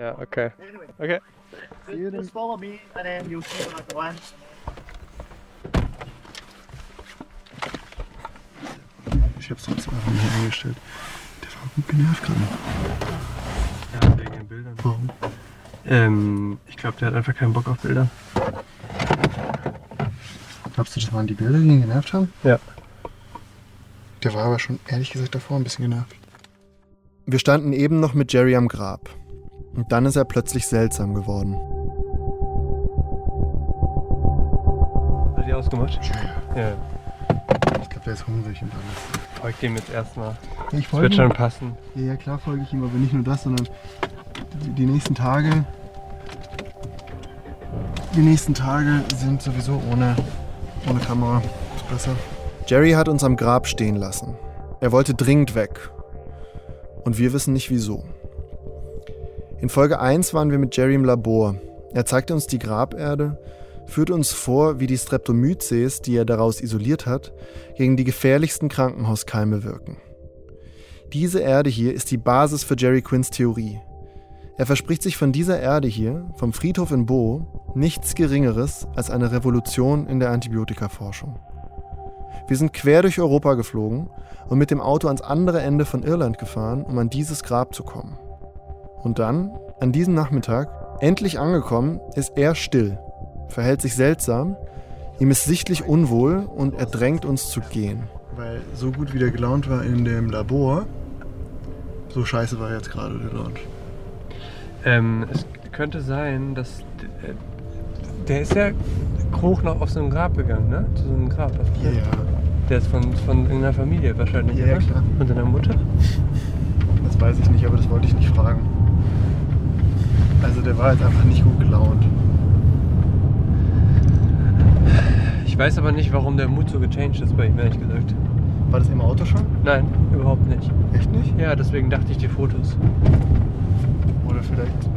Ja, okay. Okay. Just follow me and then you'll see when I go in. Ich hab's trotzdem einfach nicht eingestellt. Der war gut genervt gerade. Ja, wegen den Bildern. Warum? Ähm, ich glaube, der hat einfach keinen Bock auf Bilder. Glaubst du, das waren die Bilder, die ihn genervt haben? Ja. Der war aber schon ehrlich gesagt davor ein bisschen genervt. Wir standen eben noch mit Jerry am Grab. Und dann ist er plötzlich seltsam geworden. Hat die ausgemacht? Ja, Ja. Ich glaube, der ist hungrig und alles. Folgt dem jetzt erstmal. Ich Das wird schon passen. Ja, ja, klar folge ich ihm, aber nicht nur das, sondern die, die nächsten Tage. Die nächsten Tage sind sowieso ohne, ohne Kamera. Ist besser. Jerry hat uns am Grab stehen lassen. Er wollte dringend weg. Und wir wissen nicht wieso. In Folge 1 waren wir mit Jerry im Labor. Er zeigte uns die Graberde, führte uns vor, wie die Streptomyces, die er daraus isoliert hat, gegen die gefährlichsten Krankenhauskeime wirken. Diese Erde hier ist die Basis für Jerry Quinns Theorie. Er verspricht sich von dieser Erde hier, vom Friedhof in Bo, nichts Geringeres als eine Revolution in der Antibiotikaforschung. Wir sind quer durch Europa geflogen und mit dem Auto ans andere Ende von Irland gefahren, um an dieses Grab zu kommen. Und dann, an diesem Nachmittag, endlich angekommen, ist er still, verhält sich seltsam, ihm ist sichtlich unwohl und er drängt uns zu gehen. Weil so gut wie der gelaunt war in dem Labor, so scheiße war er jetzt gerade gelaunt. Ähm, es könnte sein, dass. d- äh, Der ist ja hoch noch auf so ein Grab gegangen, ne? Zu so einem Grab. du gesagt? Der ist von, von irgendeiner Familie wahrscheinlich. Ja, ja, klar. Und seiner Mutter? das weiß ich nicht, aber das wollte ich nicht fragen. Also der war jetzt einfach nicht gut gelaunt. Ich weiß aber nicht, warum der Mut so gechanged ist bei ihm, ehrlich gesagt. War das im Auto schon? Nein, überhaupt nicht. Echt nicht? Ja, deswegen dachte ich die Fotos. Oder vielleicht,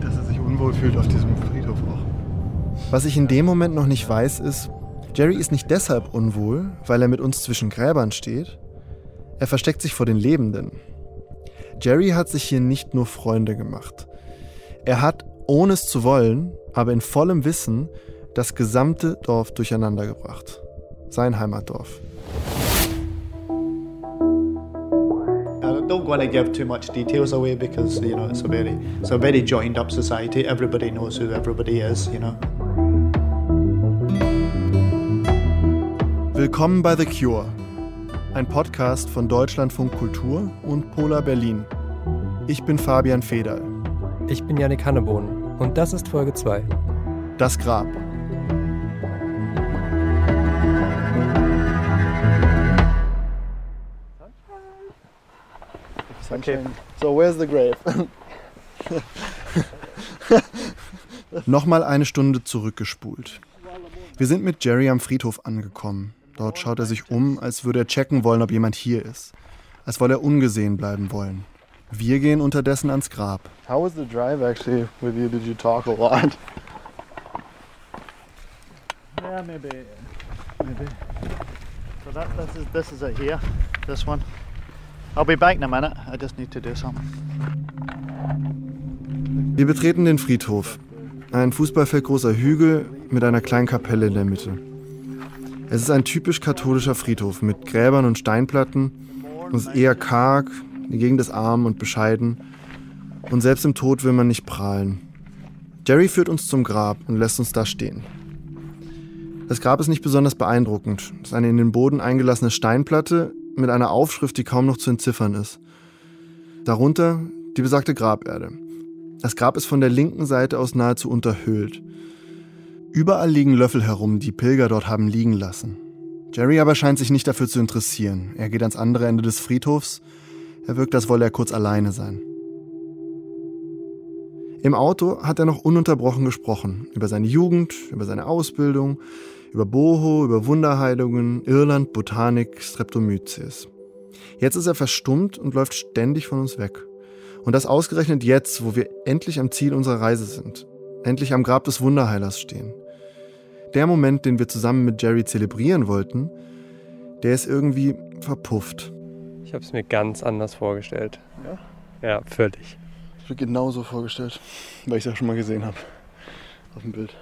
dass er sich unwohl fühlt auf diesem Friedhof auch. Was ich in dem Moment noch nicht weiß, ist, Jerry ist nicht deshalb unwohl, weil er mit uns zwischen Gräbern steht. Er versteckt sich vor den Lebenden. Jerry hat sich hier nicht nur Freunde gemacht. Er hat, ohne es zu wollen, aber in vollem Wissen, das gesamte Dorf durcheinandergebracht. Sein Heimatdorf. Don't want to give too much details away because you know it's a very it's a very joined up society. Everybody knows who everybody is, you know. Willkommen bei The Cure, ein Podcast von Deutschlandfunk Kultur und Polar Berlin. Ich bin Fabian Federl. Ich bin Janik Hannebohn und das ist Folge 2. Das Grab. Okay. So where's the grave? Nochmal eine Stunde zurückgespult. Wir sind mit Jerry am Friedhof angekommen. Dort schaut er sich um, als würde er checken wollen, ob jemand hier ist. Als wolle er ungesehen bleiben wollen. Wir gehen unterdessen ans Grab. How was the drive actually with you? Did you talk a lot? Yeah, maybe, maybe. So that this is this is it here. This one. I'll be back in a minute. I just need to do something. Wir betreten den Friedhof. Ein fußballfeldgroßer Hügel mit einer kleinen Kapelle in der Mitte. Es ist ein typisch katholischer Friedhof mit Gräbern und Steinplatten. Es ist eher karg, die Gegend ist arm und bescheiden. Und selbst im Tod will man nicht prahlen. Jerry führt uns zum Grab und lässt uns da stehen. Das Grab ist nicht besonders beeindruckend. Es ist eine in den Boden eingelassene Steinplatte mit einer Aufschrift, die kaum noch zu entziffern ist. Darunter die besagte Graberde. Das Grab ist von der linken Seite aus nahezu unterhöhlt. Überall liegen Löffel herum, die Pilger dort haben liegen lassen. Jerry aber scheint sich nicht dafür zu interessieren. Er geht ans andere Ende des Friedhofs. Er wirkt, als wolle er kurz alleine sein. Im Auto hat er noch ununterbrochen gesprochen. Über seine Jugend, über seine Ausbildung, über Boho, über Wunderheilungen, Irland, Botanik, Streptomyces. Jetzt ist er verstummt und läuft ständig von uns weg. Und das ausgerechnet jetzt, wo wir endlich am Ziel unserer Reise sind. Endlich am Grab des Wunderheilers stehen. Der Moment, den wir zusammen mit Jerry zelebrieren wollten, der ist irgendwie verpufft. Ich habe es mir ganz anders vorgestellt. Ja? Ja, völlig. Ich wird genau so vorgestellt, weil ich es ja schon mal gesehen habe. Auf dem Bild.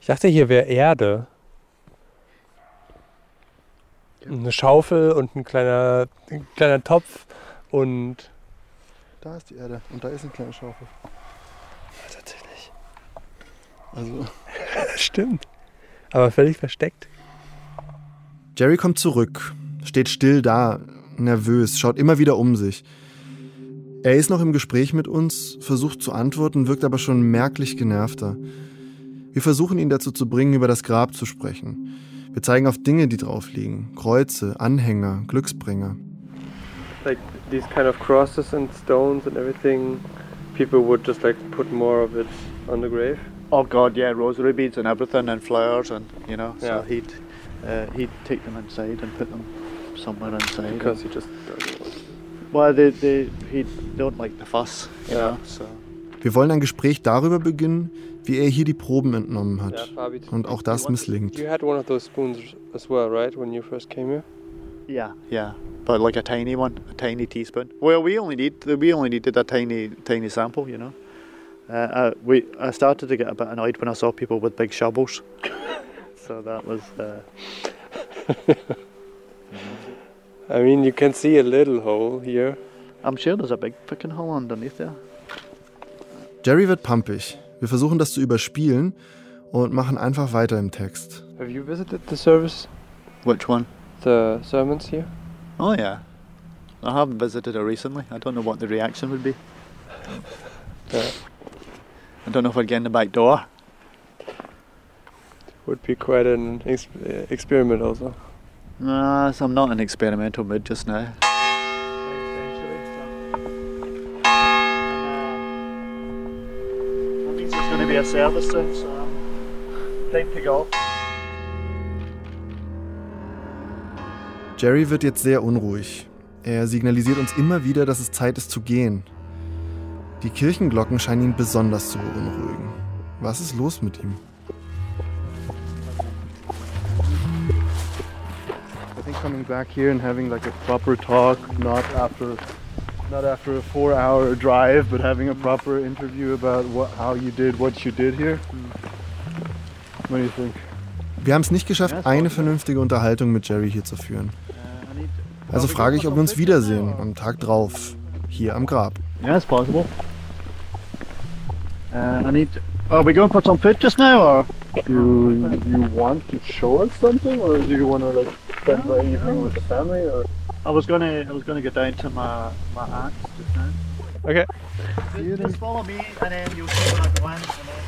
Ich dachte, hier wäre Erde. Eine Schaufel und ein kleiner, ein kleiner Topf und. Da ist die Erde und da ist eine kleine Schaufel. Tatsächlich. Also. Stimmt. Aber völlig versteckt. Jerry kommt zurück, steht still da, nervös, schaut immer wieder um sich. Er ist noch im Gespräch mit uns, versucht zu antworten, wirkt aber schon merklich genervter. Wir versuchen ihn dazu zu bringen, über das Grab zu sprechen. Wir zeigen auf Dinge, die drauf liegen. Kreuze, Anhänger, Glücksbringer. Like these kind of crosses and stones and everything, people would just like put more of it on the grave. Oh God, yeah, rosary beads and everything, and flowers, and you know. So Yeah. he'd uh, he'd take them inside and put them somewhere inside. Because he just doesn't want well, they they he don't like the fuss, you Yeah. know. So Wir wollen ein Gespräch darüber beginnen, wie er hier die Proben entnommen hat. Und auch das misslingt. You had one of those spoons as well, right, when you first came here? yeah, yeah, but like a tiny one, a tiny teaspoon. Well, we only need we only needed a tiny tiny sample, you know. Uh, uh, we I started to get a bit annoyed when I saw people with big shovels. so that was. Uh, I mean, you can see a little hole here. I'm sure there's a big fucking hole underneath there. Jerry wird pampig. Wir versuchen das zu überspielen und machen einfach weiter im Text. Have you visited the service, Which one? the sermons here? Oh yeah. I haven't visited her recently. I don't know what the reaction would be. Yeah. I don't know if I'd get in the back door. Would be quite an uh, experiment, also. Nah, so I'm not in experimental mood just now. That means there's going to be a service soon, so time to go. Jerry wird jetzt sehr unruhig. Er signalisiert uns immer wieder, dass es Zeit ist zu gehen. Die Kirchenglocken scheinen ihn besonders zu beunruhigen. Was ist los mit ihm? Coming back here and having like a proper talk, not after not after a four-hour drive, but having a proper interview about what, how you did what you did here. What do you think? Wir haben es nicht geschafft, eine vernünftige Unterhaltung mit Jerry hier zu führen. Also frage ich, ob wir uns wiedersehen am Tag drauf, hier am Grab. Yeah, it's possible. Uh, I need. Are we going to put some just now, or? You you want to show us something, or do you want to like spend the evening with the family, or? I was gonna, I was gonna go down to my my aunt's just now. Okay. Just, just follow me, and then you'll see where I go in. And then...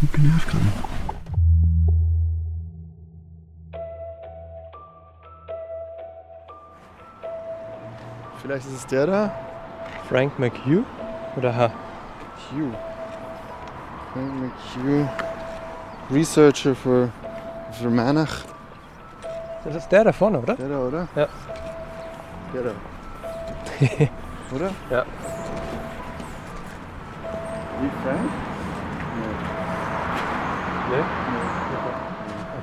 Gut genervt gerade. Vielleicht ist es der da? Frank McHugh? Oder H? Hugh. Frank McHugh. Researcher für, für. Das ist der da vorne, oder? Der da, oder? Ja. Der da. oder? Ja. Wie Frank? Nee?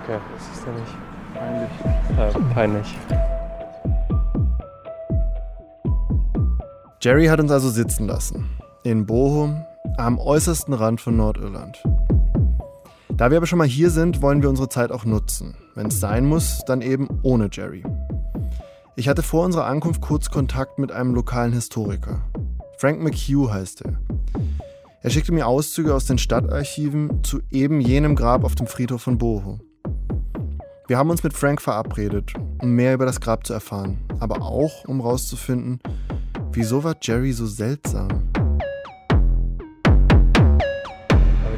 Okay, das ist ja nicht. Peinlich. Äh, peinlich. Jerry hat uns also sitzen lassen. In Bochum, am äußersten Rand von Nordirland. Da wir aber schon mal hier sind, wollen wir unsere Zeit auch nutzen. Wenn es sein muss, dann eben ohne Jerry. Ich hatte vor unserer Ankunft kurz Kontakt mit einem lokalen Historiker. Frank McHugh heißt er. Er schickte mir Auszüge aus den Stadtarchiven zu eben jenem Grab auf dem Friedhof von Bochum. Wir haben uns mit Frank verabredet, um mehr über das Grab zu erfahren, aber auch um herauszufinden, Wieso war Jerry so seltsam?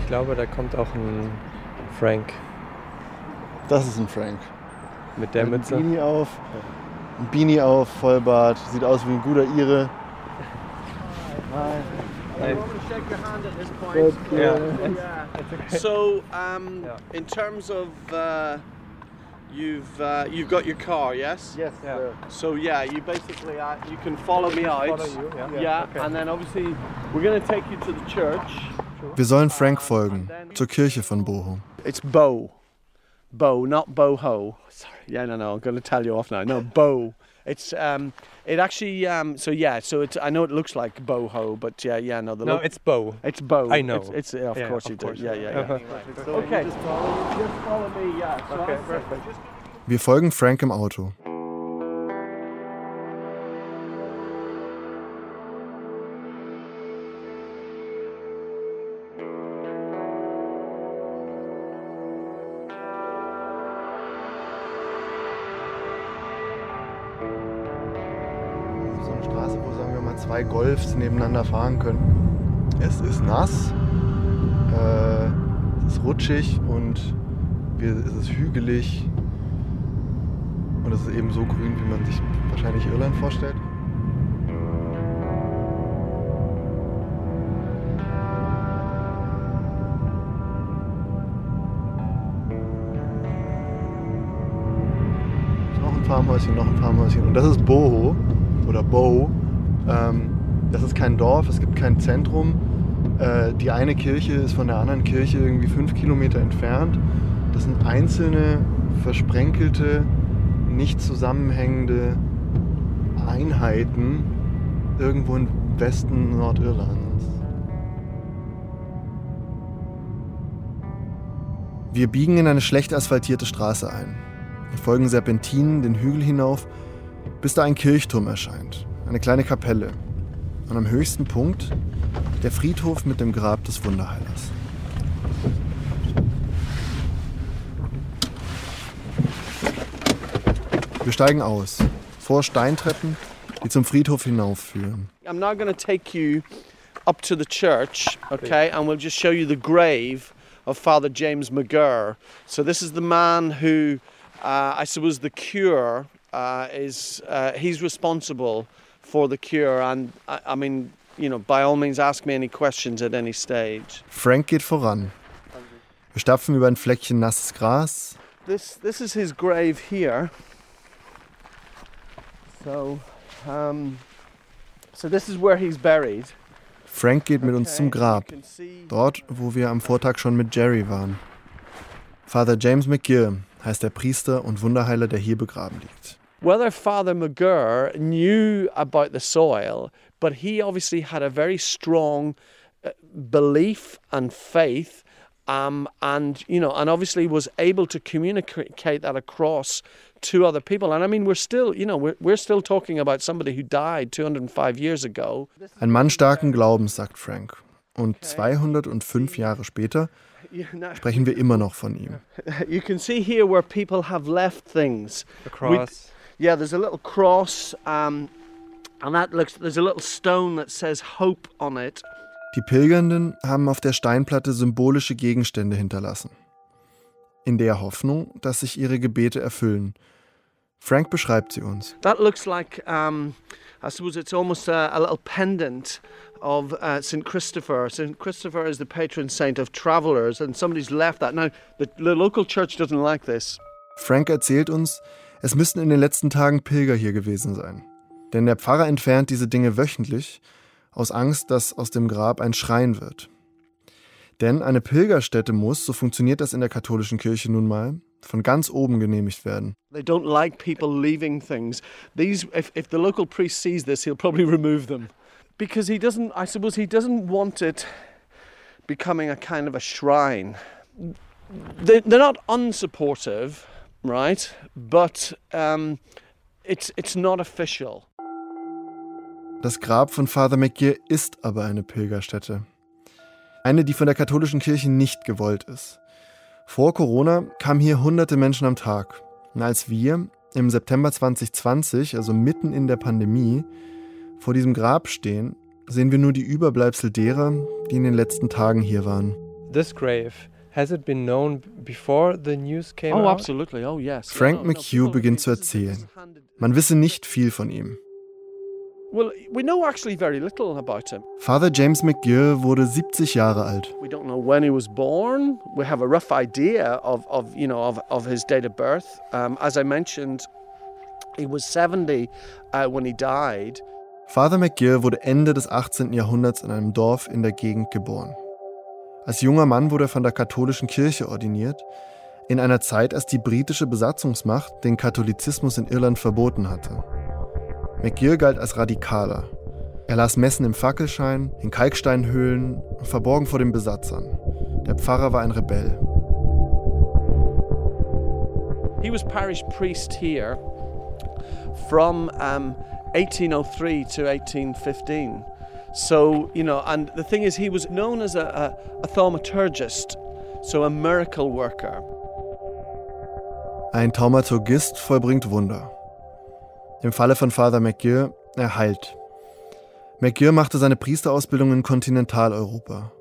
Glaube, da kommt auch ein Frank Das ist ein Frank. mit der Ein Mütze. Beanie auf, ein Beanie auf, Vollbart, sieht aus wie ein guter Ire. Hi. shake your hand at this point. Yeah. So, um, Yeah. in terms of uh, you've uh, you've got your car, yes? Yes. Yeah. So yeah, you basically uh, you can follow me out. Follow you, yeah. Yeah, Okay. and then obviously we're going to take you to the church. Wir sollen Frank folgen, zur Kirche von Bochum. It's Bo, Bo, not boho. Sorry. Yeah, no, no. I'm going to tell you off now. No, Bo. It's um, it actually um, so yeah. So it's I know it looks like boho, but yeah, yeah. No, the No, it's bow. it's bow. I know. It's, it's yeah, of Yeah, course of you course. do. Yeah, yeah, yeah. Uh-huh. okay. Just follow, just follow me. Yeah. So Okay. Wir folgen Frank im Auto. Zwei Golfs nebeneinander fahren können. Es ist nass, äh, es ist rutschig und wir, es ist hügelig. Und es ist eben so grün, wie man sich wahrscheinlich Irland vorstellt. Noch ein Farmhäuschen, noch ein Farmhäuschen. Und das ist Boho oder Bow. Ähm, das ist kein Dorf, es gibt kein Zentrum. Äh, die eine Kirche ist von der anderen Kirche irgendwie fünf Kilometer entfernt. Das sind einzelne, versprenkelte, nicht zusammenhängende Einheiten irgendwo im Westen Nordirlands. Wir biegen in eine schlecht asphaltierte Straße ein. Wir folgen Serpentinen den Hügel hinauf, bis da ein Kirchturm erscheint. Eine kleine Kapelle. Und am höchsten Punkt der Friedhof mit dem Grab des Wunderheilers. Wir steigen aus. Vor Steintreppen, die zum Friedhof hinaufführen. I'm now going to take you up to the church, okay, and we'll just show you the grave of Father James McGurr. So this is the man who, uh, I suppose, the cure uh, is. Uh, he's responsible for the cure, and I, I mean, you know, by all means, ask me any questions at any stage. Frank geht voran. Wir stapfen über ein Fleckchen nasses Gras. This this is his grave here. So, um, so this is where he's buried. Frank geht mit uns zum Grab. Dort, wo wir am Vortag schon mit Jerry waren. Father James McGill heißt der Priester und Wunderheiler, der hier begraben liegt. Whether Father McGurr knew about the soil, but he obviously had a very strong uh, belief and faith, um, and you know, and obviously was able to communicate that across to other people. And I mean, we're still, you know, we're, we're still talking about somebody who died 205 years ago. Ein Mann starken Glaubens, sagt Frank. Und 205 Jahre später sprechen wir immer noch von ihm. you can see here where people have left things. Across. Yeah, there's a little cross, um, and that looks. There's a little stone that says hope on it. Die Pilgernden haben auf der Steinplatte symbolische Gegenstände hinterlassen. In der Hoffnung, dass sich ihre Gebete erfüllen. Frank beschreibt sie uns. That looks like, um, I suppose it's almost a, a little pendant of uh, St. Christopher. St. Christopher is the patron saint of travelers, and somebody's left that. Now, the, the local church doesn't like this. Frank erzählt uns, es müssten in den letzten Tagen Pilger hier gewesen sein. Denn der Pfarrer entfernt diese Dinge wöchentlich, aus Angst, dass aus dem Grab ein Schrein wird. Denn eine Pilgerstätte muss, so funktioniert das in der katholischen Kirche nun mal, von ganz oben genehmigt werden. They don't like people leaving things. These, if, if the local priest sees this, he'll probably remove them. Because he doesn't, I suppose, he doesn't want it becoming a kind of a shrine. They, they're not unsupportive, right? But um, it's, it's not official. Das Grab von Father McGear ist aber eine Pilgerstätte. Eine, die von der katholischen Kirche nicht gewollt ist. Vor Corona kamen hier hunderte Menschen am Tag. Und als wir im September 2020, also mitten in der Pandemie, vor diesem Grab stehen, sehen wir nur die Überbleibsel derer, die in den letzten Tagen hier waren. This grave, has it been known before the news came Oh, out? absolutely. Oh, yes. Frank McHugh beginnt zu erzählen. Man wisse nicht viel von ihm. Well, we know actually very little about him. Father James McGill wurde 70 Jahre alt. We don't know when he was born. We have a rough idea of, of you know, of, of his date of birth. Um, as I mentioned, he was 70 uh, when he died. Father McGill wurde Ende des 18. Jahrhunderts in einem Dorf in der Gegend geboren. Als junger Mann wurde er von der katholischen Kirche ordiniert, in einer Zeit, als die britische Besatzungsmacht den Katholizismus in Irland verboten hatte. McGill galt als Radikaler. Er las Messen im Fackelschein, in Kalksteinhöhlen, verborgen vor den Besatzern. Der Pfarrer war ein Rebell. He was parish priest here from um, 1803 to 1815. So, you know, and the thing is, he was known as a, a, a thaumaturgist, so a miracle worker. Ein Thaumaturgist vollbringt Wunder. Im Falle von Father McGill, er heilt. McGill machte seine Priesterausbildung in Kontinentaleuropa.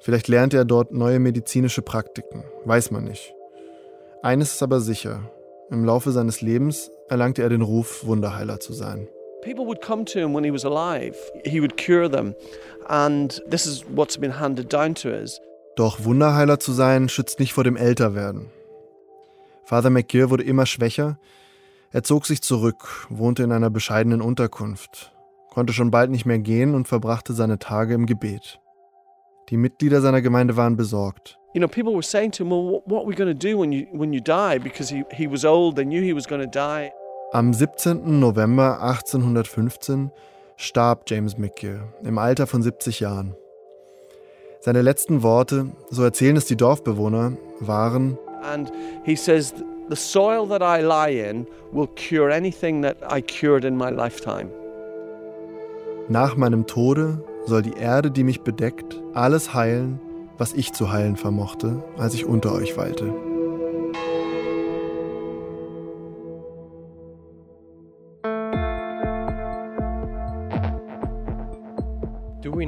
Vielleicht lernte er dort neue medizinische Praktiken, weiß man nicht. Eines ist aber sicher, im Laufe seines Lebens erlangte er den Ruf, Wunderheiler zu sein. People would come to him when he was alive. He would cure them. And this is what's been handed down to us. Doch Wunderheiler zu sein schützt nicht vor dem Älterwerden. Father McGill wurde immer schwächer. Er zog sich zurück, wohnte in einer bescheidenen Unterkunft, konnte schon bald nicht mehr gehen und verbrachte seine Tage im Gebet. Die Mitglieder seiner Gemeinde waren besorgt. You know, people were saying to him, well, what are we going to do when you, when you die? Because he, he was old, they knew he was going to die. Am 17. November 1815 starb James McGill im Alter von 70 Jahren. Seine letzten Worte, so erzählen es die Dorfbewohner, waren And he says, the soil that I lie in will cure anything that I cured in my lifetime. Nach meinem Tode soll die Erde, die mich bedeckt, alles heilen, was ich zu heilen vermochte, als ich unter euch weilte.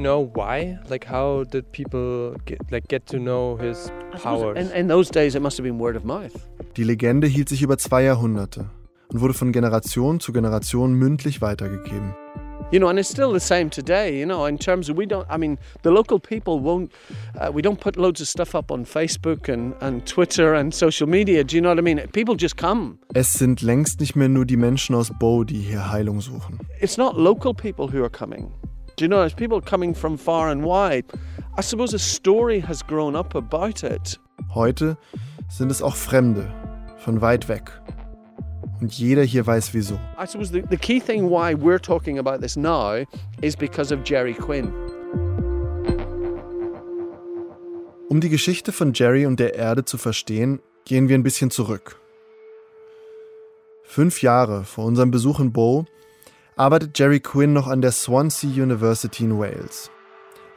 Know why? Like, how did people get like get to know his powers? In, in those days, it must have been word of mouth. Die Legende hielt sich über zwei Jahrhunderte und wurde von Generation zu Generation mündlich weitergegeben. You know, and it's still the same today. You know, in terms of we don't. I mean, the local people won't. Uh, we don't put loads of stuff up on Facebook and and Twitter and social media. Do you know what I mean? People just come. Es sind längst nicht mehr nur die Menschen aus Bow, die hier Heilung suchen. It's not local people who are coming. Do you know? It's people coming from far and wide. I suppose a story has grown up about it. Heute sind es auch Fremde von weit weg. Und jeder hier weiß wieso. I suppose the, the key thing why we're talking about this now is because of Jerry Quinn. Um die Geschichte von Jerry und der Erde zu verstehen, gehen wir ein bisschen zurück. Fünf Jahre vor unserem Besuch in Bow arbeitet Jerry Quinn noch an der Swansea University in Wales.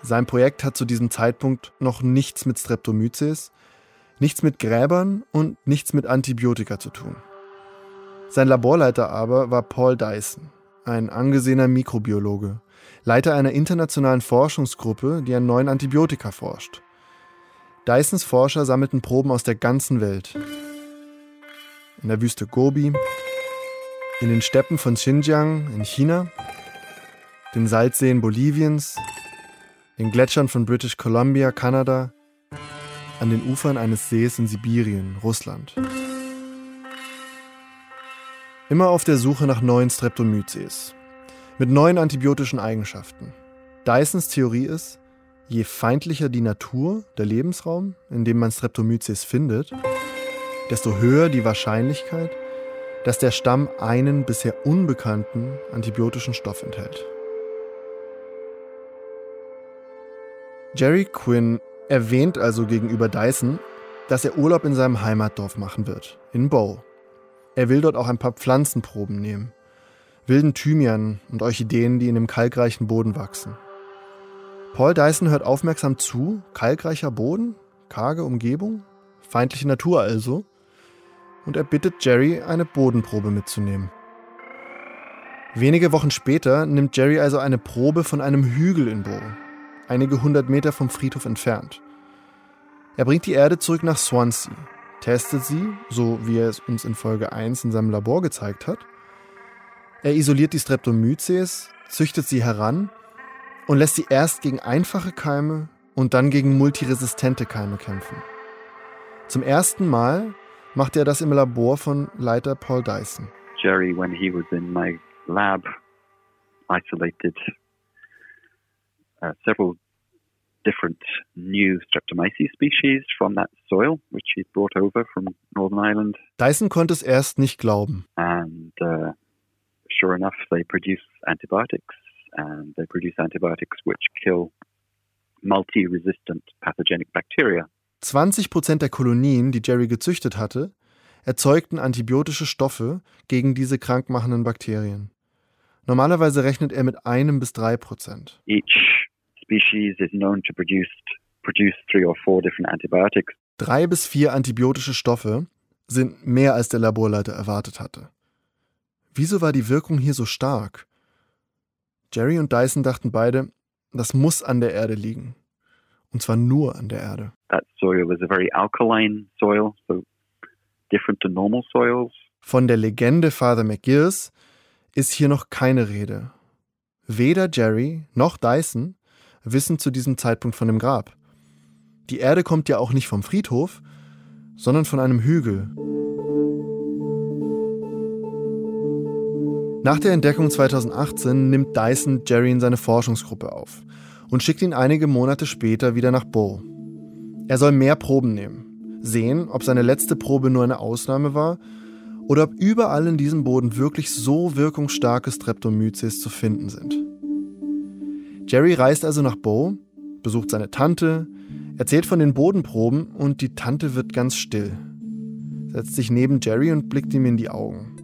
Sein Projekt hat zu diesem Zeitpunkt noch nichts mit Streptomyces, nichts mit Gräbern und nichts mit Antibiotika zu tun. Sein Laborleiter aber war Paul Dyson, ein angesehener Mikrobiologe, Leiter einer internationalen Forschungsgruppe, die an neuen Antibiotika forscht. Dysons Forscher sammelten Proben aus der ganzen Welt. In der Wüste Gobi, in den Steppen von Xinjiang in China, den Salzseen Boliviens, den Gletschern von British Columbia, Kanada, an den Ufern eines Sees in Sibirien, Russland. Immer auf der Suche nach neuen Streptomyces. Mit neuen antibiotischen Eigenschaften. Dysons Theorie ist, je feindlicher die Natur, der Lebensraum, in dem man Streptomyces findet, desto höher die Wahrscheinlichkeit, dass der Stamm einen bisher unbekannten antibiotischen Stoff enthält. Jerry Quinn erwähnt also gegenüber Dyson, dass er Urlaub in seinem Heimatdorf machen wird, in Bow. Er will dort auch ein paar Pflanzenproben nehmen. Wilden Thymian und Orchideen, die in dem kalkreichen Boden wachsen. Paul Dyson hört aufmerksam zu, kalkreicher Boden, karge Umgebung, feindliche Natur also, und er bittet Jerry, eine Bodenprobe mitzunehmen. Wenige Wochen später nimmt Jerry also eine Probe von einem Hügel in Bow, einige hundert Meter vom Friedhof entfernt. Er bringt die Erde zurück nach Swansea, testet sie, so wie er es uns in Folge 1 in seinem Labor gezeigt hat. Er isoliert die Streptomyces, züchtet sie heran und lässt sie erst gegen einfache Keime und dann gegen multiresistente Keime kämpfen. Zum ersten Mal macht er das im Labor von Leiter Paul Dyson. Jerry, when he was in my lab, isolated uh, several different new Streptomyces species from that soil, which he'd brought over from Northern Ireland. Dyson konnte es erst nicht glauben. And uh, sure enough, they produce antibiotics, and they produce antibiotics which kill multi-resistant pathogenic bacteria. 20 Prozent der Kolonien, die Jerry gezüchtet hatte, erzeugten antibiotische Stoffe gegen diese krankmachenden Bakterien. Normalerweise rechnet er mit einem bis drei Prozent. Each species is known to produce, produce three or four different antibiotics. Drei bis vier antibiotische Stoffe sind mehr als der Laborleiter erwartet hatte. Wieso war die Wirkung hier so stark? Jerry und Dyson dachten beide, das muss an der Erde liegen. Und zwar nur an der Erde. That soil was a very alkaline soil, so different to normal soils. Von der Legende Father McGills ist hier noch keine Rede. Weder Jerry noch Dyson wissen zu diesem Zeitpunkt von dem Grab. Die Erde kommt ja auch nicht vom Friedhof, sondern von einem Hügel. Nach der Entdeckung 2018 nimmt Dyson Jerry in seine Forschungsgruppe auf und schickt ihn einige Monate später wieder nach Bow. Er soll mehr Proben nehmen, sehen, ob seine letzte Probe nur eine Ausnahme war oder ob überall in diesem Boden wirklich so wirkungsstarke Streptomyces zu finden sind. Jerry reist also nach Bow, besucht seine Tante, erzählt von den Bodenproben und die Tante wird ganz still, setzt sich neben Jerry und blickt ihm in die Augen.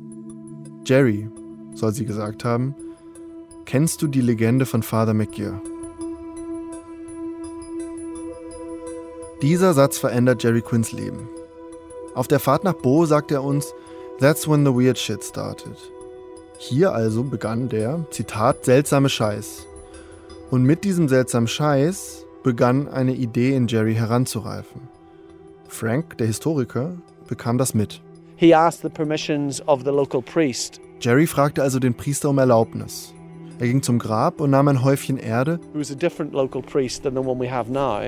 Jerry, soll sie gesagt haben, kennst du die Legende von Father McGear? Dieser Satz verändert Jerry Quinns Leben. Auf der Fahrt nach Bo sagt er uns, That's when the weird shit started. Hier also begann der, Zitat, seltsame Scheiß. Und mit diesem seltsamen Scheiß begann eine Idee in Jerry heranzureifen. Frank, der Historiker, bekam das mit. He asked the permissions of the local priest. Jerry fragte also den Priester um Erlaubnis. Er ging zum Grab und nahm ein Häufchen Erde. Who was a different local priest than the one we have now.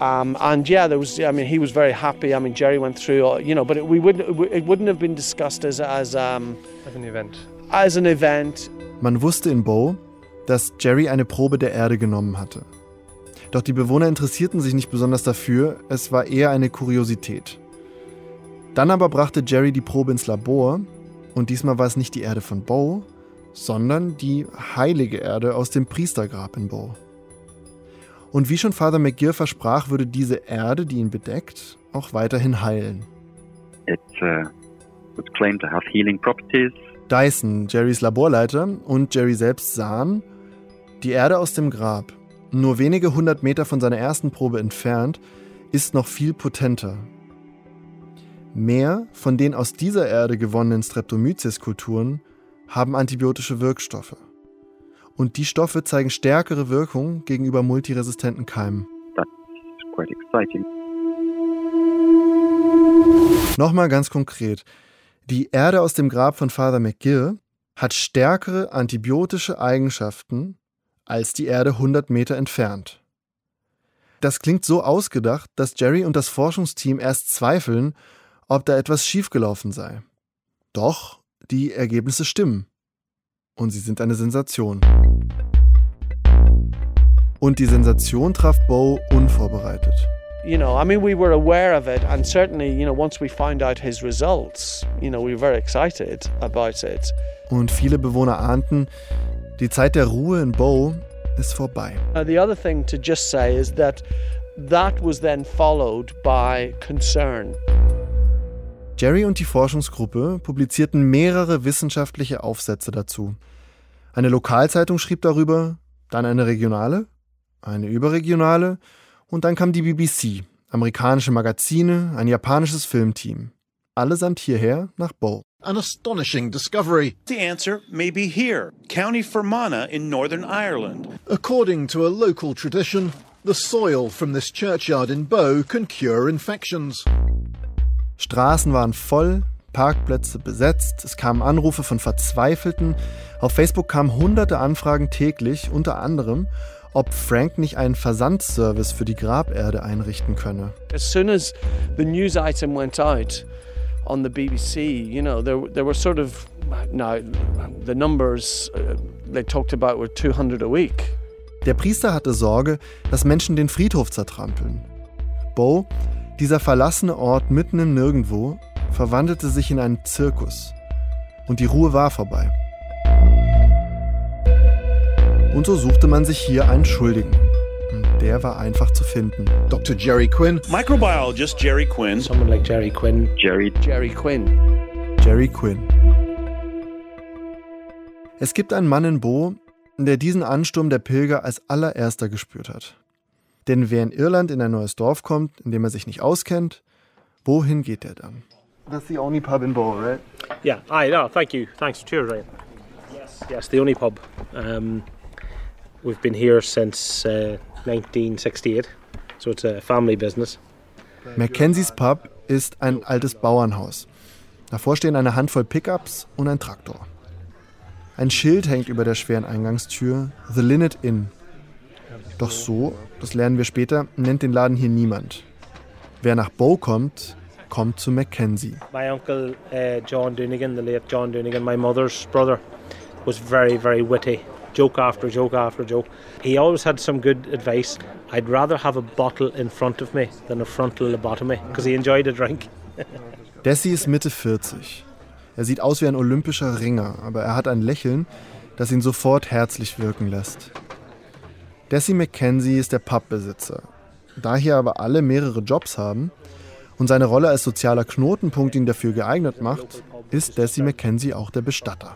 Um, and yeah, there was. I mean, he was very happy. I mean, Jerry went through. You know, but it, we wouldn't. It wouldn't have been discussed as as um, As an event. as an event. Man wusste in Bow, dass Jerry eine Probe der Erde genommen hatte. Doch die Bewohner interessierten sich nicht besonders dafür, es war eher eine Kuriosität. Dann aber brachte Jerry die Probe ins Labor und diesmal war es nicht die Erde von Bow, sondern die heilige Erde aus dem Priestergrab in Bow. Und wie schon Father McGill versprach, würde diese Erde, die ihn bedeckt, auch weiterhin heilen. It uh, was claimed to have healing properties. Dyson, Jerrys Laborleiter, und Jerry selbst sahen, die Erde aus dem Grab, nur wenige hundert Meter von seiner ersten Probe entfernt, ist noch viel potenter. Mehr von den aus dieser Erde gewonnenen Streptomyces-Kulturen haben antibiotische Wirkstoffe. Und die Stoffe zeigen stärkere Wirkung gegenüber multiresistenten Keimen. That's quite exciting. Nochmal ganz konkret. Die Erde aus dem Grab von Father McGill hat stärkere antibiotische Eigenschaften als die Erde 100 Meter entfernt. Das klingt so ausgedacht, dass Jerry und das Forschungsteam erst zweifeln, ob da etwas schiefgelaufen sei. Doch die Ergebnisse stimmen. Und sie sind eine Sensation. Und die Sensation traf Bo unvorbereitet. You know, I mean, we were aware of it, and certainly, you know, once we found out his results, you know, we were very excited about it. Und viele Bewohner ahnten, die Zeit der Ruhe in Bo ist vorbei. Uh, the other thing to just say is that that was then followed by concern. Jerry und die Forschungsgruppe publizierten mehrere wissenschaftliche Aufsätze dazu. Eine Lokalzeitung schrieb darüber, dann eine regionale, eine überregionale und dann kam die BBC, amerikanische Magazine, ein japanisches Filmteam. Allesamt hierher nach Bow. An astonishing discovery. The answer may be here, County Fermanagh in Northern Ireland. According to a local tradition, the soil from this churchyard in Bow can cure infections. Straßen waren voll, Parkplätze besetzt, es kamen Anrufe von Verzweifelten. Auf Facebook kamen hunderte Anfragen täglich, unter anderem, ob Frank nicht einen Versandservice für die Graberde einrichten könne. As soon as the news item went out on the BBC, you know, there, there were sort of, now, the numbers uh, they talked about were 200 a week. Der Priester hatte Sorge, dass Menschen den Friedhof zertrampeln. Bo, dieser verlassene Ort mitten im Nirgendwo, verwandelte sich in einen Zirkus. Und die Ruhe war vorbei. Und so suchte man sich hier einen Schuldigen. Und der war einfach zu finden. Dr. Jerry Quinn. Microbiologist Jerry Quinn. Someone like Jerry Quinn. Jerry Jerry Quinn. Jerry Quinn. Es gibt einen Mann in Bo, der diesen Ansturm der Pilger als allererster gespürt hat. Denn wer in Irland in ein neues Dorf kommt, in dem er sich nicht auskennt, wohin geht er dann? That's the only pub in Bo, right? Yeah, aye, no, thank you. Thanks. Cheers, Ryan. Yes, yes, the only pub. Um, we've been here since uh, 1968, so it's a family business. Mackenzies Pub ist ein altes Bauernhaus. Davor stehen eine Handvoll Pickups und ein Traktor. Ein Schild hängt über der schweren Eingangstür, The Linnet Inn. Doch so, das lernen wir später, nennt den Laden hier niemand. Wer nach Bow kommt, kommt zu Mackenzie. My uncle uh, John Doonigan, the late John Doonigan, my mother's brother, was very, very witty. Joke after joke after joke. He always had some good advice. I'd rather have a bottle in front of me than a frontal lobotomy because he enjoyed a drink. Desi ist Mitte 40. Er sieht aus wie ein olympischer Ringer, aber er hat ein Lächeln, das ihn sofort herzlich wirken lässt. Desi McKenzie ist der Pubbesitzer. Da hier aber alle mehrere Jobs haben und seine Rolle als sozialer Knotenpunkt ihn dafür geeignet macht, ist Desi McKenzie auch der Bestatter.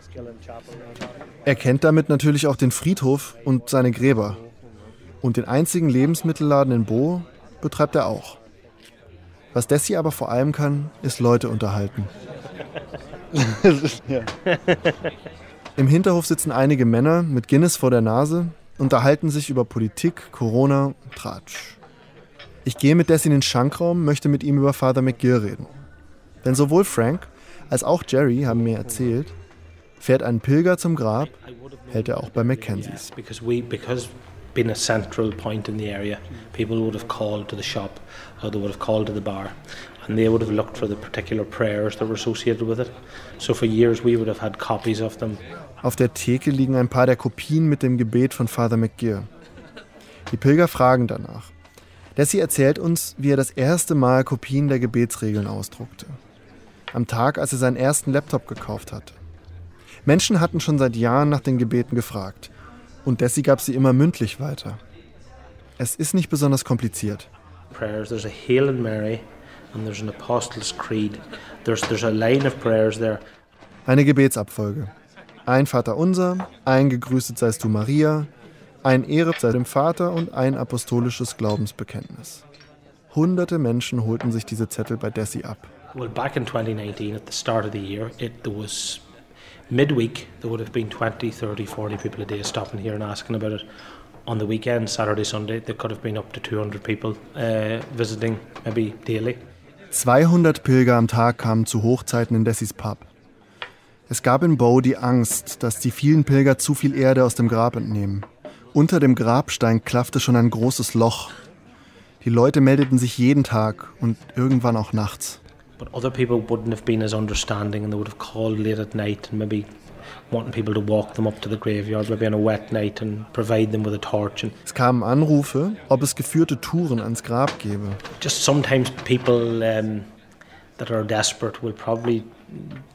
Er kennt damit natürlich auch den Friedhof und seine Gräber. Und den einzigen Lebensmittelladen in Bo betreibt er auch. Was Desi aber vor allem kann, ist Leute unterhalten. Im Hinterhof sitzen einige Männer mit Guinness vor der Nase, unterhalten sich über Politik, Corona und Tratsch. Ich gehe mit Desi in den Schankraum, möchte mit ihm über Father McGill reden. Denn sowohl Frank als auch Jerry haben mir erzählt, fährt ein Pilger zum Grab, hält er auch bei Mackenzies. being a central point in the area, people would have called to the shop or they would have called to the bar, and they would have looked for the particular prayers that were associated with it. So for years we would have had copies of them. Auf der Theke liegen ein paar der Kopien mit dem Gebet von Father McGill. Die Pilger fragen danach. Desi erzählt uns, wie er das erste Mal Kopien der Gebetsregeln ausdruckte. Am Tag, als er seinen ersten Laptop gekauft hatte. Menschen hatten schon seit Jahren nach den Gebeten gefragt. Und Desi gab sie immer mündlich weiter. Es ist nicht besonders kompliziert. Prayers. There's a Hail Mary, and there's an Apostles' Creed. There's there's a line of prayers there. Eine Gebetsabfolge. Ein Vater unser, ein gegrüßet seist du Maria, ein Ehre sei dem Vater und ein apostolisches Glaubensbekenntnis. Hunderte Menschen holten sich diese Zettel bei Desi ab. Well, back in 2019, at the start of the year, it there was midweek. There would have been 20, 30, 40 people a day stopping here and asking about it. On the weekend, Saturday, Sunday, there could have been up to 200 people uh, visiting, maybe daily. 200 Pilger am Tag kamen zu Hochzeiten in Dessis Pub. Es gab in Bow die Angst, dass die vielen Pilger zu viel Erde aus dem Grab entnehmen. Unter dem Grabstein klaffte schon ein großes Loch. Die Leute meldeten sich jeden Tag und irgendwann auch nachts. But other people wouldn't have been as understanding and they would have called late at night and maybe wanting people to walk them up to the graveyard, maybe on a wet night and provide them with a torch. And Es kamen Anrufe, ob es geführte Touren ans Grab gebe. just sometimes people um, that are desperate will probably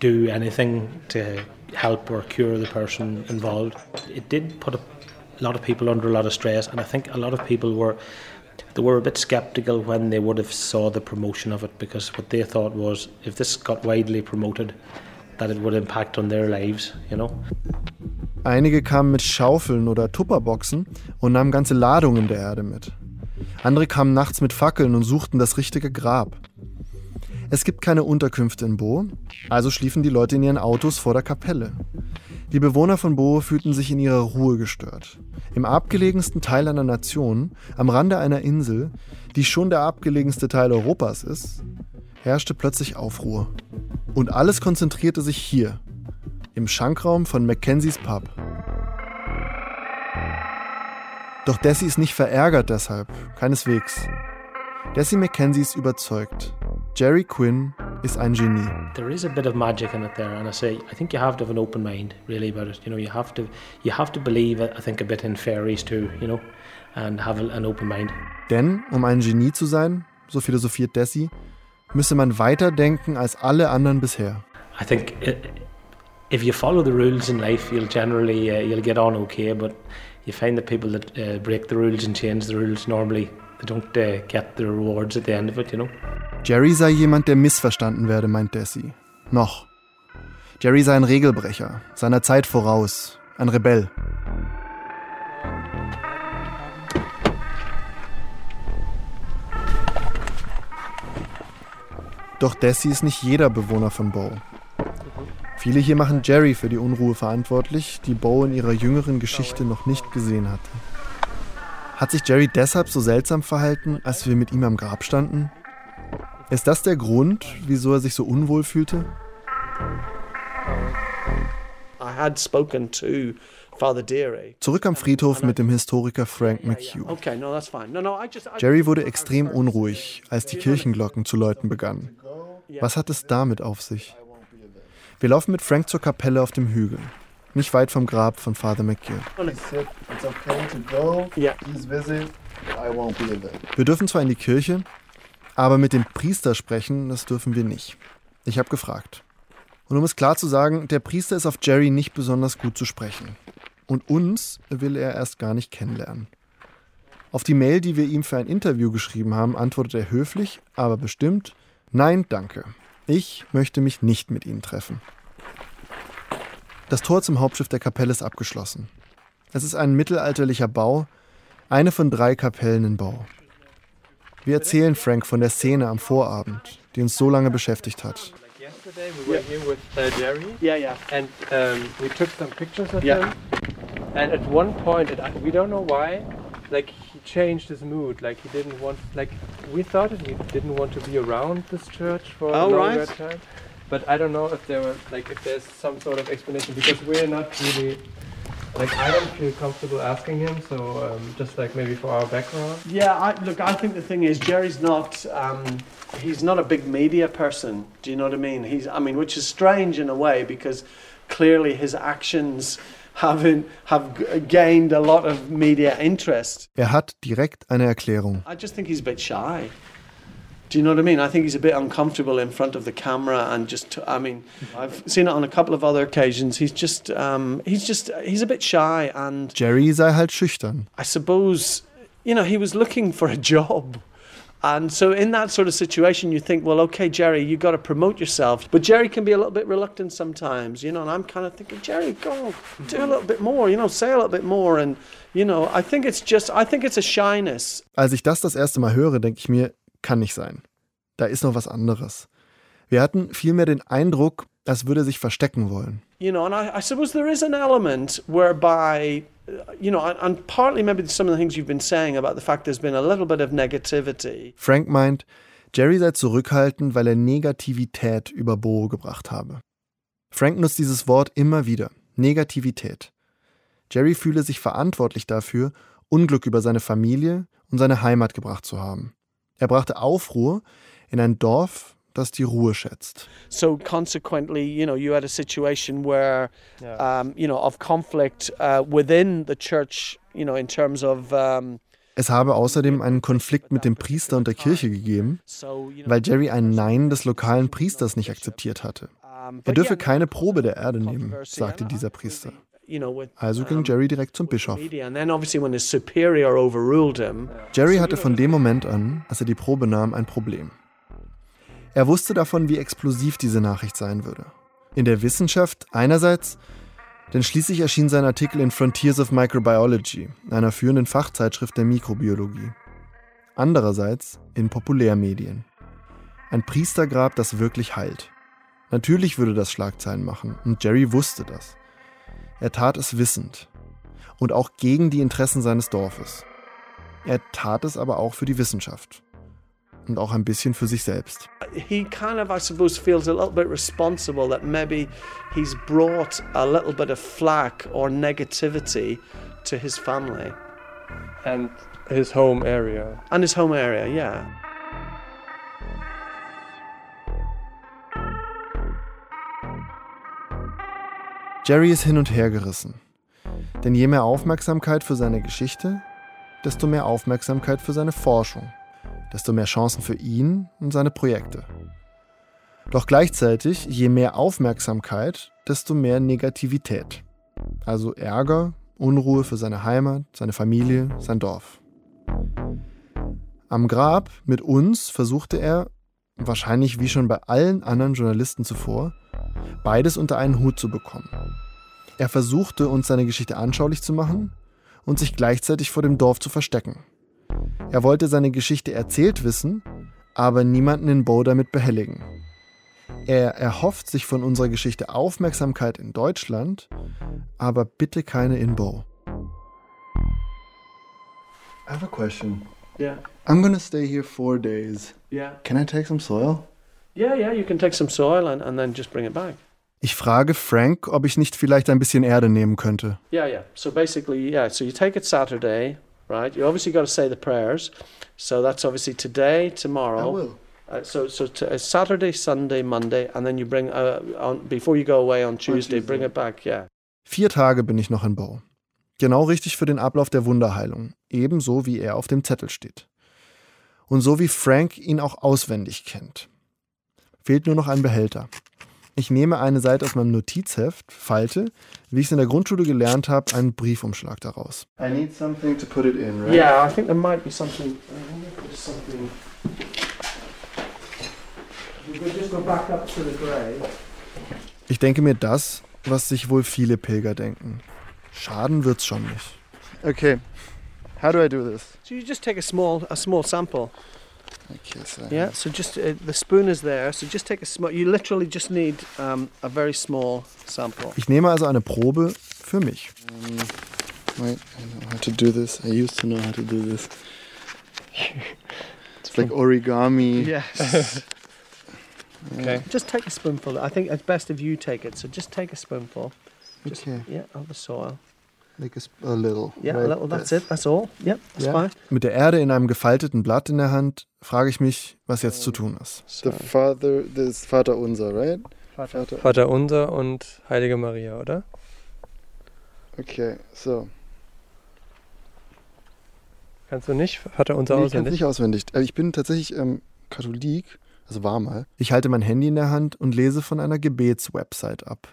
do anything to help or cure the person involved. It did put a lot of people under a lot of stress, and I think a lot of people were they were a bit skeptical when they would have saw the promotion of it because what they thought was if this got widely promoted, that it would impact on their lives, you know. Einige kamen mit Schaufeln oder Tupperboxen und nahmen ganze Ladungen der Erde mit. Andere kamen nachts mit Fackeln und suchten das richtige Grab. Es gibt keine Unterkünfte in Bo, also schliefen die Leute in ihren Autos vor der Kapelle. Die Bewohner von Bo fühlten sich in ihrer Ruhe gestört. Im abgelegensten Teil einer Nation, am Rande einer Insel, die schon der abgelegenste Teil Europas ist, herrschte plötzlich Aufruhr. Und alles konzentrierte sich hier, im Schankraum von Mackenzies Pub. Doch Desi ist nicht verärgert deshalb, keineswegs. Desi Mackenzie ist überzeugt. Jerry Quinn ist ein Genie. there is a bit of magic in it there and i say i think you have to have an open mind really about it you know you have to you have to believe i think a bit in fairies too you know and have an open mind Denn, um ein Genie zu sein, so philosophiert Desi, müsse man weiter denken als alle anderen bisher. i think if you follow the rules in life you'll generally uh, you'll get on okay but you find that people that uh, break the rules and change the rules normally they don't uh, get the rewards at the end of it, you know. Jerry sei jemand, der missverstanden werde, meint Desi. Noch. Jerry sei ein Regelbrecher, seiner Zeit voraus, ein Rebell. Doch Desi ist nicht jeder Bewohner von Bow. Viele hier machen Jerry für die Unruhe verantwortlich, die Bo in ihrer jüngeren Geschichte noch nicht gesehen hatte. Hat sich Jerry deshalb so seltsam verhalten, als wir mit ihm am Grab standen? Ist das der Grund, wieso er sich so unwohl fühlte? Zurück am Friedhof mit dem Historiker Frank McHugh. Jerry wurde extrem unruhig, als die Kirchenglocken zu läuten begannen. Was hat es damit auf sich? Wir laufen mit Frank zur Kapelle auf dem Hügel, nicht weit vom Grab von Father McGill. Wir dürfen zwar in die Kirche, aber mit dem Priester sprechen, das dürfen wir nicht. Ich habe gefragt. Und um es klar zu sagen, der Priester ist auf Jerry nicht besonders gut zu sprechen. Und uns will er erst gar nicht kennenlernen. Auf die Mail, die wir ihm für ein Interview geschrieben haben, antwortet er höflich, aber bestimmt, nein, danke. Ich möchte mich nicht mit Ihnen treffen. Das Tor zum Hauptschiff der Kapelle ist abgeschlossen. Es ist ein mittelalterlicher Bau, eine von drei Kapellen in Bau. Wir erzählen Frank von der Szene am Vorabend, die uns so lange beschäftigt hat. And we took some pictures of Yeah. him. And at one point, we don't know why, like he changed his mood. Like he didn't want, like we thought he didn't want to be around this church for a Oh, longer right. time. But I don't know if there were, like, if there's some sort of explanation because we're not really, like, I don't feel comfortable asking him. So um, just like maybe for our background. Yeah, I, look, I think the thing is Jerry's not. Um, he's not a big media person. Do you know what I mean? He's. I mean, which is strange in a way because clearly his actions haven't have gained a lot of media interest. Er hat direkt eine Erklärung. I just think he's a bit shy. Do you know what I mean? I think he's a bit uncomfortable in front of the camera and just. I mean, I've seen it on a couple of other occasions. He's just. Um, he's just. He's a bit shy and. Jerry sei halt schüchtern. I suppose, you know, he was looking for a job. And so, in that sort of situation, you think, well, okay, Jerry, you've got to promote yourself. But Jerry can be a little bit reluctant sometimes, you know. And I'm kind of thinking, Jerry, go do a little bit more, you know, say a little bit more. And, you know, I think it's just, I think it's a shyness. Als ich das das erste Mal höre, denke ich mir, kann nicht sein. Da ist noch was anderes. Wir hatten vielmehr den Eindruck, als würde sich verstecken wollen. You know, and I, I suppose there is an element whereby, uh, you know, and, and partly maybe some of the things you've been saying about the fact there's been a little bit of negativity. Frank meint, Jerry sei zurückhaltend, weil er Negativität über Bo gebracht habe. Frank nutzt dieses Wort immer wieder. Negativität. Jerry fühle sich verantwortlich dafür, Unglück über seine Familie und seine Heimat gebracht zu haben. Er brachte Aufruhr in ein Dorf, das die Ruhe schätzt. So consequently, you know, you had a situation where, um, you know, of conflict uh, within the church, you know, in terms of. Um, Es habe außerdem einen Konflikt mit dem Priester und der Kirche gegeben, weil Jerry ein Nein des lokalen Priesters nicht akzeptiert hatte. Er dürfe keine Probe der Erde nehmen, sagte dieser Priester. Also ging Jerry direkt zum Bischof. Jerry hatte von dem Moment an, als er die Probe nahm, ein Problem. Er wusste davon, wie explosiv diese Nachricht sein würde. In der Wissenschaft einerseits, denn schließlich erschien sein Artikel in Frontiers of Microbiology, einer führenden Fachzeitschrift der Mikrobiologie. Andererseits in Populärmedien. Ein Priestergrab, das wirklich heilt. Natürlich würde das Schlagzeilen machen, und Jerry wusste das. Er tat es wissend. Und auch gegen die Interessen seines Dorfes. Er tat es aber auch für die Wissenschaft. Und auch ein bisschen für sich selbst. he kind of, I suppose, feels a little bit responsible that maybe he's brought a little bit of flack or negativity to his family And his home area. and his home area, yeah. Jerry ist hin und her gerissen. Denn je mehr Aufmerksamkeit für seine Geschichte, desto mehr Aufmerksamkeit für seine Forschung, desto mehr Chancen für ihn und seine Projekte. Doch gleichzeitig, je mehr Aufmerksamkeit, desto mehr Negativität. Also Ärger Unruhe für seine Heimat, seine Familie, sein Dorf. Am Grab mit uns versuchte er, wahrscheinlich wie schon bei allen anderen Journalisten zuvor, beides unter einen Hut zu bekommen. Er versuchte uns seine Geschichte anschaulich zu machen und sich gleichzeitig vor dem Dorf zu verstecken. Er wollte seine Geschichte erzählt wissen, aber niemanden in Bow damit behelligen. Er erhofft sich von unserer Geschichte Aufmerksamkeit in Deutschland, aber bitte keine in Bow. I have a question. Yeah. I'm gonna stay here four days. Yeah. Can I take some soil? Yeah, yeah, you can take some soil and, and then just bring it back. Ich frage Frank, ob ich nicht vielleicht ein bisschen Erde nehmen könnte. Yeah, yeah. So basically, yeah, so you take it Saturday, right? You obviously got to say the prayers. So that's obviously today, tomorrow. I will. Uh, so so uh, Saturday, Sunday, Monday, and then you bring uh, on before you go away on Tuesday, bring it back. Yeah. Vier Tage bin ich noch in Bow. Genau richtig für den Ablauf der Wunderheilung, ebenso wie er auf dem Zettel steht. Und so wie Frank ihn auch auswendig kennt. Fehlt nur noch ein Behälter. Ich nehme eine Seite aus meinem Notizheft, falte, wie ich es in der Grundschule gelernt habe, einen Briefumschlag daraus. I need something to put it in, right? Yeah, I think there might be something. Grave. Ich denke mir das, was sich wohl viele Pilger denken. Schaden wird's schon nicht. Okay. How do I do this? So you just take a small a small sample. Okay, so Yeah. So just uh, the spoon is there. So just take a small. You literally just need um, a very small sample. Ich nehme also eine Probe für mich. Um, wait, I know how to do this. I used to know how to do this. It's like origami. Yes. Okay. just take a spoonful. I think it's best if you take it. So just take a spoonful. Just, Okay. Yeah, of the soil. Like a, little. Yeah, right? That's it. That's all. Yep, that's Yeah. fine. Mit der Erde in einem gefalteten Blatt in der Hand frage ich mich, was jetzt zu tun ist. The Father, this Vater unser, right? Vater. Vater. Vater unser und Heilige Maria, oder? Okay, so. Kannst du nicht Vater unser Nee, ich auswendig? nicht auswendig. Äh, Ich bin tatsächlich ähm, Katholik, also war mal. Ich halte mein Handy in der Hand und lese von einer Gebetswebsite ab.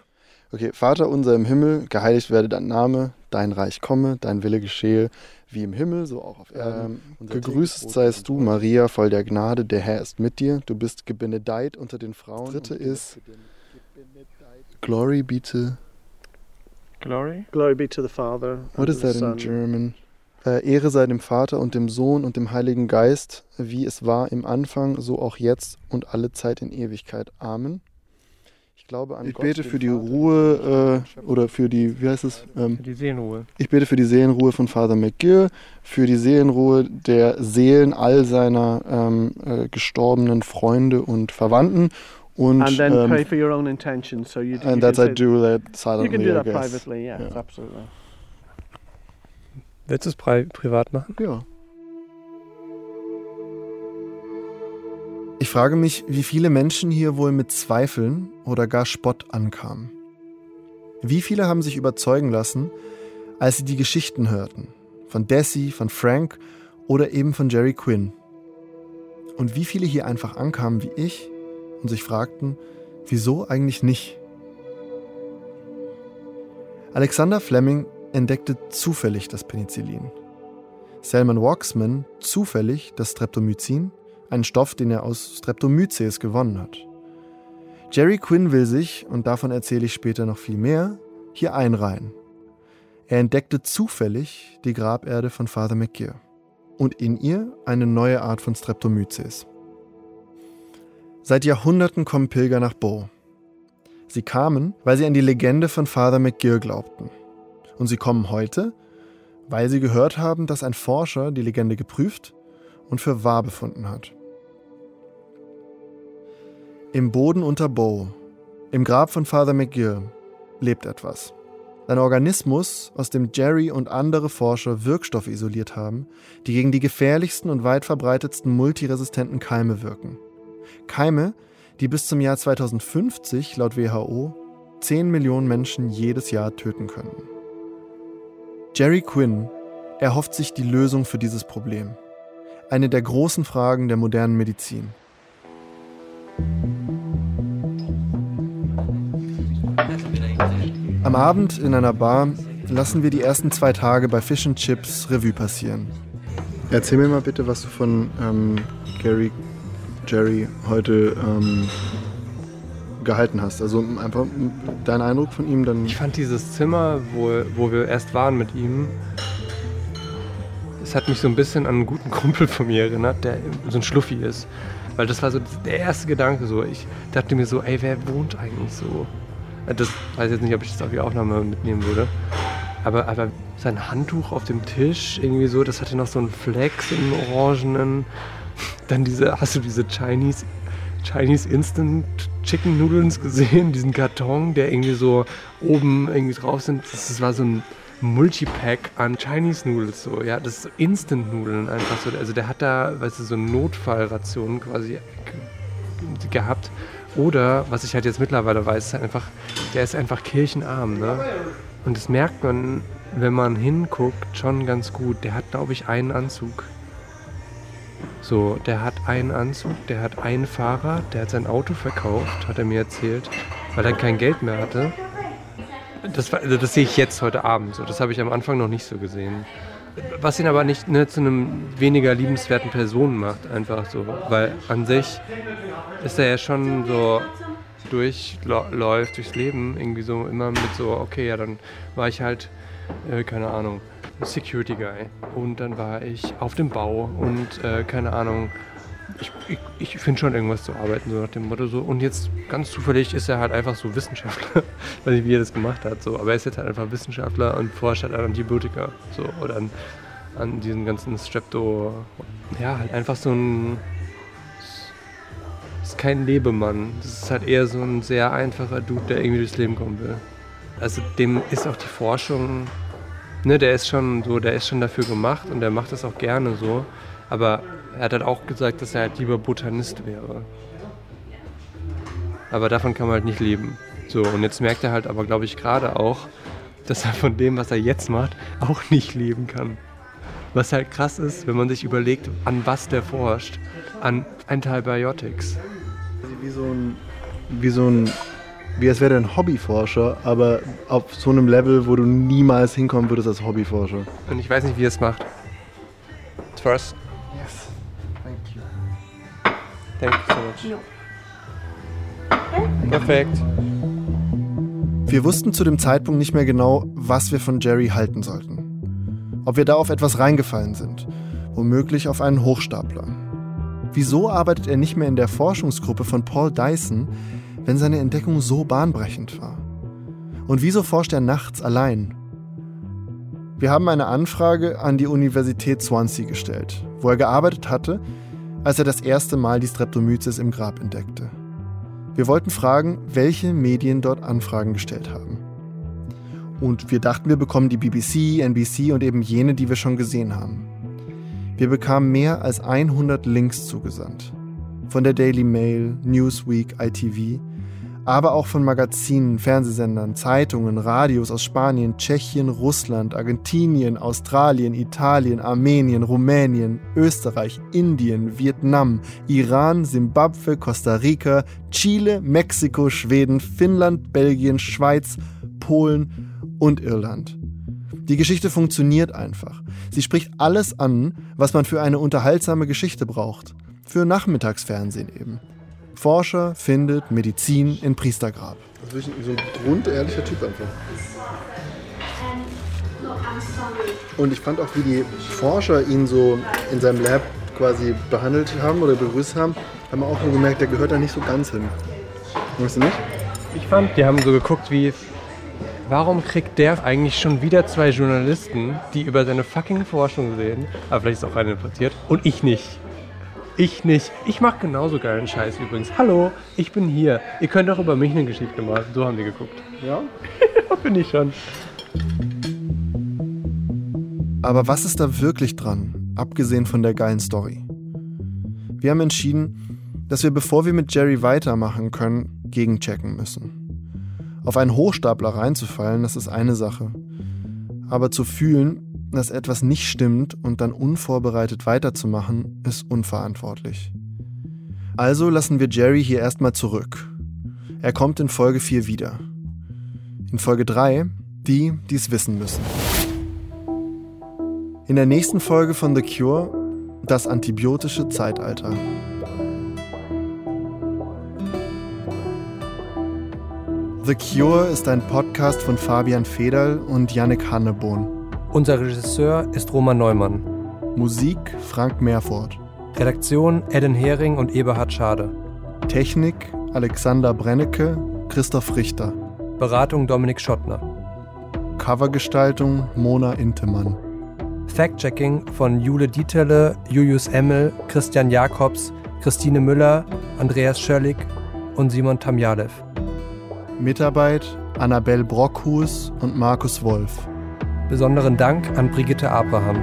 Okay, Vater unser im Himmel, geheiligt werde dein Name, dein Reich komme, dein Wille geschehe, wie im Himmel, so auch auf Erden. Ähm, gegrüßt seist du, Maria, voll der Gnade, der Herr ist mit dir, du bist gebenedeit unter den Frauen. Dritte ist Glory be to, Glory? Glory be to the Father. what is that in. German? Äh, Ehre sei dem Vater und dem Sohn und dem Heiligen Geist, wie es war im Anfang, so auch jetzt und alle Zeit in Ewigkeit. Amen. Ich glaube an Ich Gott, bete für die Vater, Ruhe äh, oder für die, wie heißt es? Ähm, Für die Seelenruhe. Ich bete für die Seelenruhe von Father McGill, für die Seelenruhe der Seelen all seiner ähm, äh, gestorbenen Freunde und Verwandten und And then pray ähm, for your own intentions. So you, you and that I do that You silently, can do that privately. Yeah, Yeah. absolutely. Willst du es pri privat machen? Ja. Ich frage mich, wie viele Menschen hier wohl mit Zweifeln oder gar Spott ankamen. Wie viele haben sich überzeugen lassen, als sie die Geschichten hörten? Von Desi, von Frank oder eben von Jerry Quinn. Und wie viele hier einfach ankamen wie ich und sich fragten, wieso eigentlich nicht? Alexander Fleming entdeckte zufällig das Penicillin. Selman Waxman zufällig das Streptomycin, einen Stoff, den er aus Streptomyces gewonnen hat. Jerry Quinn will sich, und davon erzähle ich später noch viel mehr, hier einreihen. Er entdeckte zufällig die Graberde von Father McGear und in ihr eine neue Art von Streptomyces. Seit Jahrhunderten kommen Pilger nach Bow. Sie kamen, weil sie an die Legende von Father McGear glaubten. Und sie kommen heute, weil sie gehört haben, dass ein Forscher die Legende geprüft und für wahr befunden hat. Im Boden unter Bow, im Grab von Father McGill, lebt etwas. Ein Organismus, aus dem Jerry und andere Forscher Wirkstoffe isoliert haben, die gegen die gefährlichsten und weit verbreitetsten multiresistenten Keime wirken. Keime, die bis zum Jahr 2050 laut WHO 10 Millionen Menschen jedes Jahr töten können. Jerry Quinn erhofft sich die Lösung für dieses Problem. Eine der großen Fragen der modernen Medizin. Am Abend in einer Bar lassen wir die ersten zwei Tage bei Fish and Chips Revue passieren. Erzähl mir mal bitte, was du von ähm, Gary, Jerry heute ähm, gehalten hast. Also einfach dein Eindruck von ihm dann. Ich fand dieses Zimmer, wo, wo wir erst waren mit ihm, es hat mich so ein bisschen an einen guten Kumpel von mir erinnert, der so ein Schluffi ist. Weil das war so der erste Gedanke so. Ich dachte mir so, ey, wer wohnt eigentlich so? Das weiß jetzt nicht, ob ich das auf die Aufnahme mitnehmen würde. Aber, aber sein Handtuch auf dem Tisch, irgendwie so, das hatte noch so einen Flex im Orangenen. Dann diese, hast du diese Chinese, Chinese Instant Chicken Noodles gesehen? Diesen Karton, der irgendwie so oben irgendwie drauf sind. Das war so ein Multipack an Chinese Noodles, so, ja, das ist Instant-Nudeln einfach so. Also der hat da, weißt du, so Notfallrationen quasi gehabt. Oder, was ich halt jetzt mittlerweile weiß, ist halt einfach, der ist einfach kirchenarm, ne? Und das merkt man, wenn man hinguckt, schon ganz gut. Der hat, glaube ich, einen Anzug. So, der hat einen Anzug, der hat ein Fahrrad, der hat sein Auto verkauft, hat er mir erzählt, weil er kein Geld mehr hatte. Das, also das sehe ich jetzt heute Abend so. Das habe ich am Anfang noch nicht so gesehen. Was ihn aber nicht ne, zu einem weniger liebenswerten Person macht, einfach so. Weil an sich ist er ja schon so durchläuft durchs Leben, irgendwie so immer mit so, okay, ja, dann war ich halt, äh, keine Ahnung, Security Guy. Und dann war ich auf dem Bau und äh, keine Ahnung, ich, ich, finde schon irgendwas zu arbeiten, so nach dem Motto so. Und jetzt ganz zufällig ist er halt einfach so Wissenschaftler. Weiß nicht, wie er das gemacht hat, so. Aber er ist jetzt halt einfach Wissenschaftler und forscht halt an Antibiotika, so. Oder an, an diesen ganzen Strepto. Ja, halt einfach so ein. Ist kein Lebemann. Das ist halt eher so ein sehr einfacher Dude, der irgendwie durchs Leben kommen will. Also dem ist auch die Forschung, ne, der ist schon so, der ist schon dafür gemacht und der macht das auch gerne so. Aber er hat halt auch gesagt, dass er halt lieber Botanist wäre. Aber davon kann man halt nicht leben. So, und jetzt merkt er halt aber, glaube ich, gerade auch, dass er von dem, was er jetzt macht, auch nicht leben kann. Was halt krass ist, wenn man sich überlegt, an was der forscht. An Antibiotics. Wie so ein, wie so ein, wie als wäre der ein Hobbyforscher, aber auf so einem Level, wo du niemals hinkommen würdest als Hobbyforscher. Und ich weiß nicht, wie er es macht. First, Thank you so much. No. Perfekt. Wir wussten zu dem Zeitpunkt nicht mehr genau, was wir von Jerry halten sollten. Ob wir da auf etwas reingefallen sind. Womöglich auf einen Hochstapler. Wieso arbeitet er nicht mehr in der Forschungsgruppe von Paul Dyson, wenn seine Entdeckung so bahnbrechend war? Und wieso forscht er nachts allein? Wir haben eine Anfrage an die Universität Swansea gestellt, wo er gearbeitet hatte, als er das erste Mal die Streptomyces im Grab entdeckte. Wir wollten fragen, welche Medien dort Anfragen gestellt haben. Und wir dachten, wir bekommen die BBC, NBC und eben jene, die wir schon gesehen haben. Wir bekamen mehr als 100 Links zugesandt. Von der Daily Mail, Newsweek, ITV aber auch von Magazinen, Fernsehsendern, Zeitungen, Radios aus Spanien, Tschechien, Russland, Argentinien, Australien, Italien, Armenien, Rumänien, Österreich, Indien, Vietnam, Iran, Simbabwe, Costa Rica, Chile, Mexiko, Schweden, Finnland, Belgien, Schweiz, Polen und Irland. Die Geschichte funktioniert einfach. Sie spricht alles an, was man für eine unterhaltsame Geschichte braucht. Für Nachmittagsfernsehen eben. Forscher findet Medizin in Priestergrab. Das ist so ein grundehrlicher Typ einfach. Und ich fand auch, wie die Forscher ihn so in seinem Lab quasi behandelt haben oder begrüßt haben, haben wir auch nur gemerkt, der gehört da nicht so ganz hin. Weißt du nicht? Ich fand, die haben so geguckt, wie. Warum kriegt der eigentlich schon wieder zwei Journalisten, die über seine fucking Forschung reden? Aber vielleicht ist auch eine passiert. Und ich nicht. Ich nicht. Ich mache genauso geilen Scheiß übrigens. Hallo, ich bin hier. Ihr könnt auch über mich eine Geschichte machen. So haben wir geguckt. Ja? ja, bin ich schon. Aber was ist da wirklich dran, abgesehen von der geilen Story? Wir haben entschieden, dass wir, bevor wir mit Jerry weitermachen können, gegenchecken müssen. Auf einen Hochstapler reinzufallen, das ist eine Sache. Aber zu fühlen, dass etwas nicht stimmt und dann unvorbereitet weiterzumachen, ist unverantwortlich. Also lassen wir Jerry hier erstmal zurück. Er kommt in Folge 4 wieder. In Folge 3 Die, die es wissen müssen. In der nächsten Folge von The Cure das antibiotische Zeitalter. The Cure ist ein Podcast von Fabian Federl und Yannick Hannebohn. Unser Regisseur ist Roman Neumann. Musik Frank Meerfort. Redaktion Eden Hering und Eberhard Schade. Technik Alexander Brennecke, Christoph Richter. Beratung Dominik Schottner. Covergestaltung Mona Intemann. Fact-Checking von Jule Dietele, Julius Emmel, Christian Jakobs, Christine Müller, Andreas Schöllig und Simon Tamjalev. Mitarbeit Annabel Brockhus und Markus Wolf. Besonderen Dank an Brigitte Abraham.